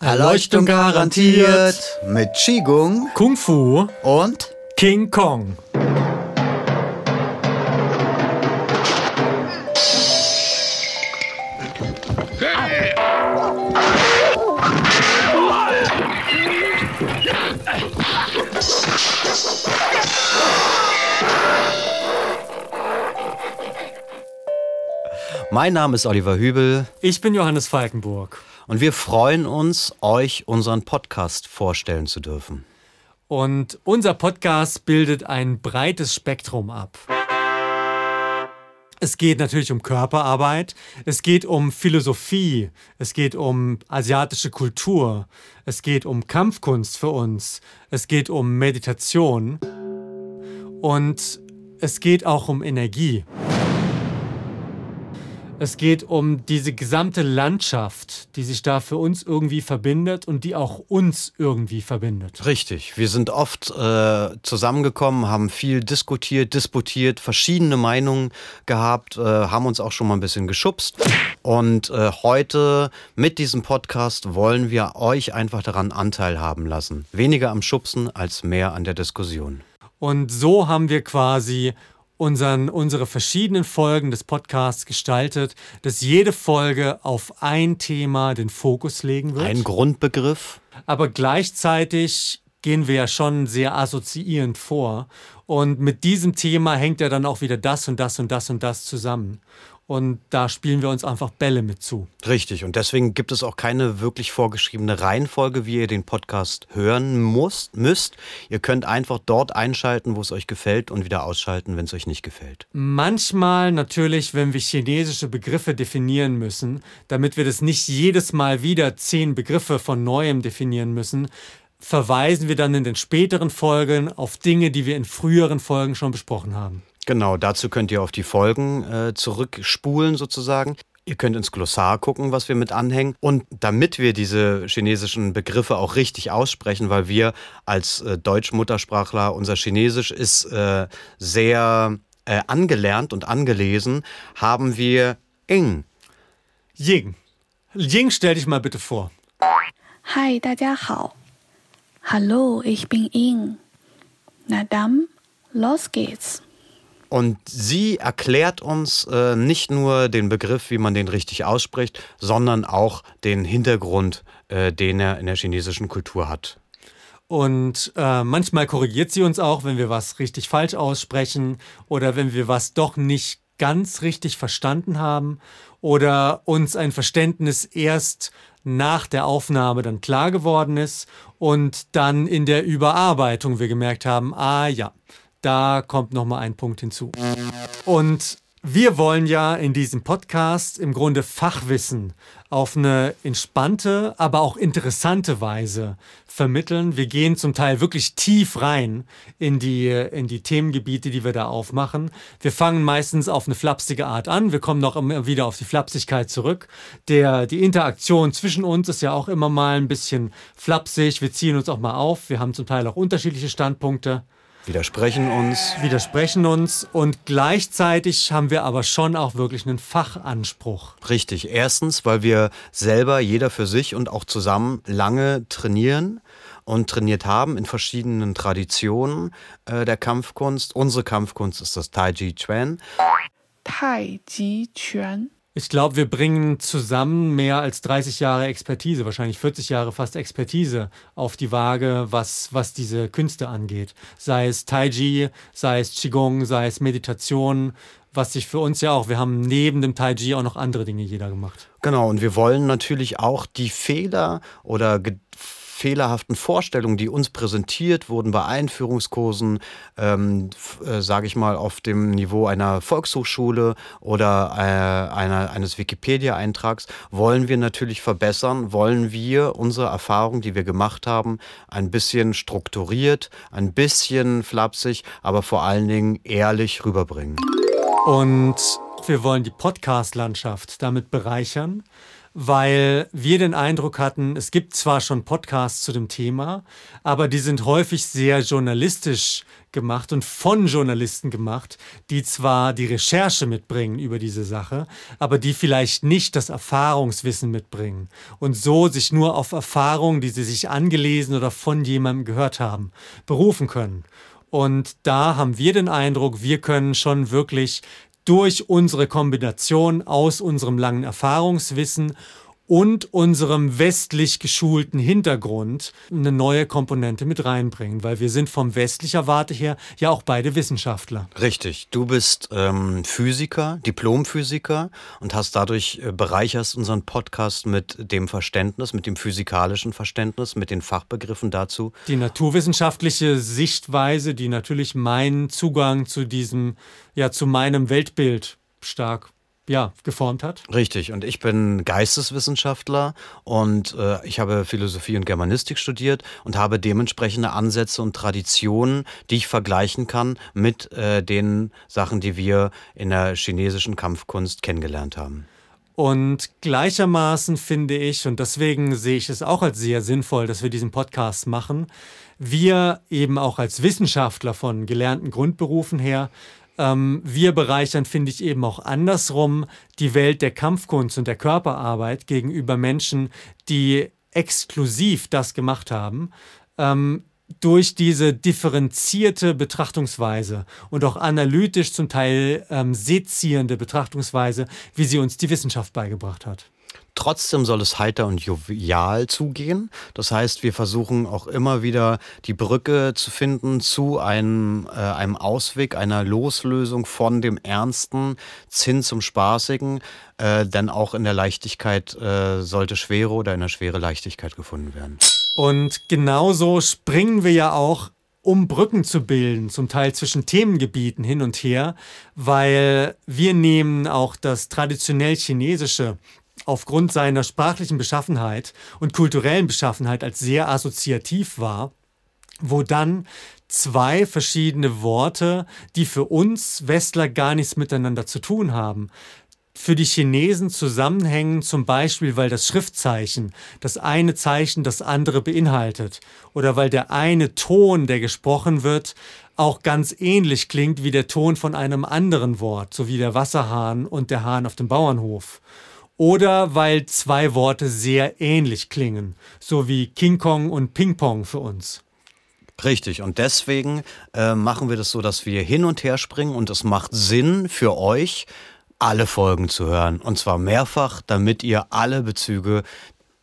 Erleuchtung garantiert mit Qigong Kung Fu und King Kong. Mein Name ist Oliver Hübel Ich bin Johannes Falkenburg. Und wir freuen uns, euch unseren Podcast vorstellen zu dürfen. Und unser Podcast bildet ein breites Spektrum ab. Es geht natürlich um Körperarbeit, es geht um Philosophie, es geht um asiatische Kultur, es geht um Kampfkunst für uns, es geht um Meditation und es geht auch um Energie. Es geht um diese gesamte Landschaft, die sich da für uns irgendwie verbindet und die auch uns irgendwie verbindet. Richtig, wir sind oft äh, zusammengekommen, haben viel diskutiert, disputiert, verschiedene Meinungen gehabt, äh, haben uns auch schon mal ein bisschen geschubst. Und äh, heute mit diesem Podcast wollen wir euch einfach daran Anteil haben lassen. Weniger am Schubsen als mehr an der Diskussion. Und so haben wir quasi unseren, unsere verschiedenen Folgen des Podcasts gestaltet, dass jede Folge auf ein Thema den Fokus legen wird. Ein Grundbegriff, Aber gleichzeitig gehen wir ja schon sehr assoziierend vor. Und mit diesem Thema hängt ja dann auch wieder das und das und das und das zusammen. Und da spielen wir uns einfach Bälle mit zu. Richtig, und deswegen gibt es auch keine wirklich vorgeschriebene Reihenfolge, wie ihr den Podcast hören musst, müsst. Ihr könnt einfach dort einschalten, wo es euch gefällt und wieder ausschalten, wenn es euch nicht gefällt. Manchmal natürlich, wenn wir chinesische Begriffe definieren müssen, damit wir das nicht jedes Mal wieder zehn Begriffe von neuem definieren müssen, verweisen wir dann in den späteren Folgen auf Dinge, die wir in früheren Folgen schon besprochen haben. Genau, dazu könnt ihr auf die Folgen äh, zurückspulen sozusagen. Ihr könnt ins Glossar gucken, was wir mit anhängen. Und damit wir diese chinesischen Begriffe auch richtig aussprechen, weil wir als äh, Deutsch-Muttersprachler, unser Chinesisch ist äh, sehr äh, angelernt und angelesen, haben wir Ing. Ying. Ying, stell dich mal bitte vor. Hi, 大家好. Hallo, ich bin Ying. Na dann, los geht's. Und sie erklärt uns äh, nicht nur den Begriff, wie man den richtig ausspricht, sondern auch den Hintergrund, äh, den er in der chinesischen Kultur hat. Und äh, manchmal korrigiert sie uns auch, wenn wir was richtig falsch aussprechen oder wenn wir was doch nicht ganz richtig verstanden haben oder uns ein Verständnis erst nach der Aufnahme dann klar geworden ist und dann in der Überarbeitung wir gemerkt haben, ah ja, da kommt noch mal ein Punkt hinzu. Und wir wollen ja in diesem Podcast im Grunde Fachwissen auf eine entspannte, aber auch interessante Weise vermitteln. Wir gehen zum Teil wirklich tief rein in die, in die Themengebiete, die wir da aufmachen. Wir fangen meistens auf eine flapsige Art an. Wir kommen noch immer wieder auf die Flapsigkeit zurück. Der, die Interaktion zwischen uns ist ja auch immer mal ein bisschen flapsig. Wir ziehen uns auch mal auf. Wir haben zum Teil auch unterschiedliche Standpunkte Widersprechen uns. Widersprechen uns und gleichzeitig haben wir aber schon auch wirklich einen Fachanspruch. Richtig. Erstens, weil wir selber, jeder für sich und auch zusammen lange trainieren und trainiert haben in verschiedenen Traditionen äh, der Kampfkunst. Unsere Kampfkunst ist das Tai Chi Chuan. Tai Chi Chuan. Ich glaube, wir bringen zusammen mehr als 30 Jahre Expertise, wahrscheinlich 40 Jahre fast Expertise auf die Waage, was, was diese Künste angeht. Sei es Tai-Chi, sei es Qigong, sei es Meditation, was sich für uns ja auch, wir haben neben dem Tai-Chi auch noch andere Dinge jeder gemacht. Genau, und wir wollen natürlich auch die Fehler oder fehlerhaften Vorstellungen, die uns präsentiert wurden bei Einführungskursen, ähm, äh, sage ich mal, auf dem Niveau einer Volkshochschule oder äh, einer, eines Wikipedia-Eintrags, wollen wir natürlich verbessern, wollen wir unsere Erfahrungen, die wir gemacht haben, ein bisschen strukturiert, ein bisschen flapsig, aber vor allen Dingen ehrlich rüberbringen. Und wir wollen die Podcast-Landschaft damit bereichern, weil wir den Eindruck hatten, es gibt zwar schon Podcasts zu dem Thema, aber die sind häufig sehr journalistisch gemacht und von Journalisten gemacht, die zwar die Recherche mitbringen über diese Sache, aber die vielleicht nicht das Erfahrungswissen mitbringen und so sich nur auf Erfahrungen, die sie sich angelesen oder von jemandem gehört haben, berufen können. Und da haben wir den Eindruck, wir können schon wirklich durch unsere Kombination aus unserem langen Erfahrungswissen und unserem westlich geschulten Hintergrund eine neue Komponente mit reinbringen, weil wir sind vom westlicher Warte her ja auch beide Wissenschaftler. Richtig, du bist ähm, Physiker, Diplomphysiker und hast dadurch äh, bereicherst unseren Podcast mit dem Verständnis, mit dem physikalischen Verständnis, mit den Fachbegriffen dazu. Die naturwissenschaftliche Sichtweise, die natürlich meinen Zugang zu diesem, ja, zu meinem Weltbild stark ja, geformt hat. Richtig, und ich bin Geisteswissenschaftler und äh, ich habe Philosophie und Germanistik studiert und habe dementsprechende Ansätze und Traditionen, die ich vergleichen kann mit äh, den Sachen, die wir in der chinesischen Kampfkunst kennengelernt haben. Und gleichermaßen finde ich, und deswegen sehe ich es auch als sehr sinnvoll, dass wir diesen Podcast machen, wir eben auch als Wissenschaftler von gelernten Grundberufen her ähm, wir bereichern, finde ich, eben auch andersrum die Welt der Kampfkunst und der Körperarbeit gegenüber Menschen, die exklusiv das gemacht haben. Ähm, durch diese differenzierte Betrachtungsweise und auch analytisch zum Teil ähm, sezierende Betrachtungsweise, wie sie uns die Wissenschaft beigebracht hat. Trotzdem soll es heiter und jovial zugehen. Das heißt, wir versuchen auch immer wieder die Brücke zu finden zu einem, äh, einem Ausweg, einer Loslösung von dem Ernsten hin zum Spaßigen. Äh, denn auch in der Leichtigkeit äh, sollte Schwere oder in der Schwere Leichtigkeit gefunden werden. Und genauso springen wir ja auch um Brücken zu bilden, zum Teil zwischen Themengebieten hin und her, weil wir nehmen auch das traditionell chinesische aufgrund seiner sprachlichen Beschaffenheit und kulturellen Beschaffenheit als sehr assoziativ war, wo dann zwei verschiedene Worte, die für uns Westler gar nichts miteinander zu tun haben, für die Chinesen zusammenhängen, zum Beispiel weil das Schriftzeichen das eine Zeichen das andere beinhaltet oder weil der eine Ton, der gesprochen wird, auch ganz ähnlich klingt wie der Ton von einem anderen Wort, so wie der Wasserhahn und der Hahn auf dem Bauernhof oder weil zwei Worte sehr ähnlich klingen, so wie King Kong und Ping Pong für uns. Richtig, und deswegen äh, machen wir das so, dass wir hin und her springen und es macht Sinn für euch, alle Folgen zu hören. Und zwar mehrfach, damit ihr alle Bezüge,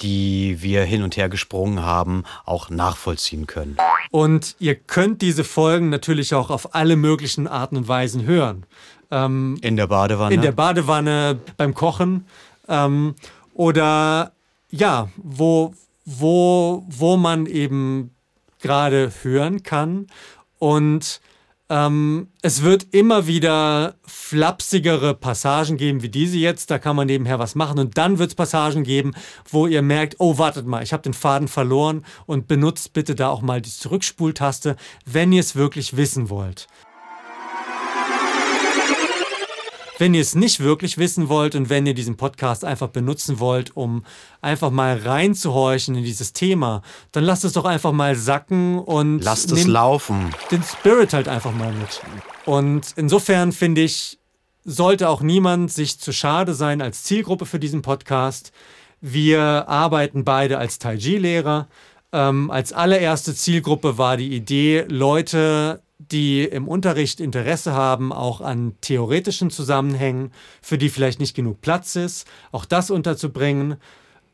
die wir hin und her gesprungen haben, auch nachvollziehen können. Und ihr könnt diese Folgen natürlich auch auf alle möglichen Arten und Weisen hören. Ähm, in der Badewanne. In der Badewanne, beim Kochen, ähm, oder ja, wo, wo, wo man eben gerade hören kann. Und ähm, es wird immer wieder flapsigere Passagen geben wie diese jetzt. Da kann man nebenher was machen. Und dann wird es Passagen geben, wo ihr merkt, oh, wartet mal, ich habe den Faden verloren. Und benutzt bitte da auch mal die Zurückspultaste, wenn ihr es wirklich wissen wollt. Wenn ihr es nicht wirklich wissen wollt und wenn ihr diesen Podcast einfach benutzen wollt, um einfach mal reinzuhorchen in dieses Thema, dann lasst es doch einfach mal sacken und lasst es laufen. Den Spirit halt einfach mal mit. Und insofern finde ich, sollte auch niemand sich zu schade sein als Zielgruppe für diesen Podcast. Wir arbeiten beide als Tai-Chi-Lehrer. Ähm, als allererste Zielgruppe war die Idee, Leute die im Unterricht Interesse haben, auch an theoretischen Zusammenhängen, für die vielleicht nicht genug Platz ist, auch das unterzubringen.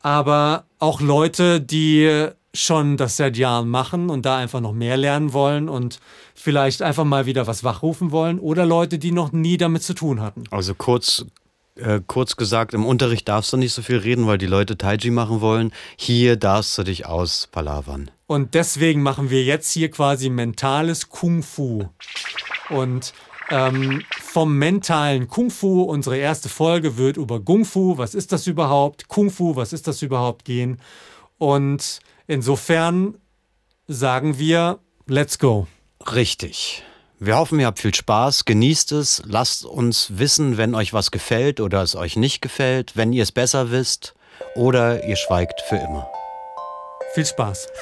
Aber auch Leute, die schon das seit Jahren machen und da einfach noch mehr lernen wollen und vielleicht einfach mal wieder was wachrufen wollen oder Leute, die noch nie damit zu tun hatten. Also kurz, äh, kurz gesagt, im Unterricht darfst du nicht so viel reden, weil die Leute Taiji machen wollen. Hier darfst du dich auspalavern. Und deswegen machen wir jetzt hier quasi mentales Kung Fu. Und ähm, vom mentalen Kung Fu, unsere erste Folge wird über Kung Fu, was ist das überhaupt? Kung Fu, was ist das überhaupt gehen? Und insofern sagen wir, let's go. Richtig. Wir hoffen, ihr habt viel Spaß, genießt es, lasst uns wissen, wenn euch was gefällt oder es euch nicht gefällt, wenn ihr es besser wisst oder ihr schweigt für immer. Viel Spaß.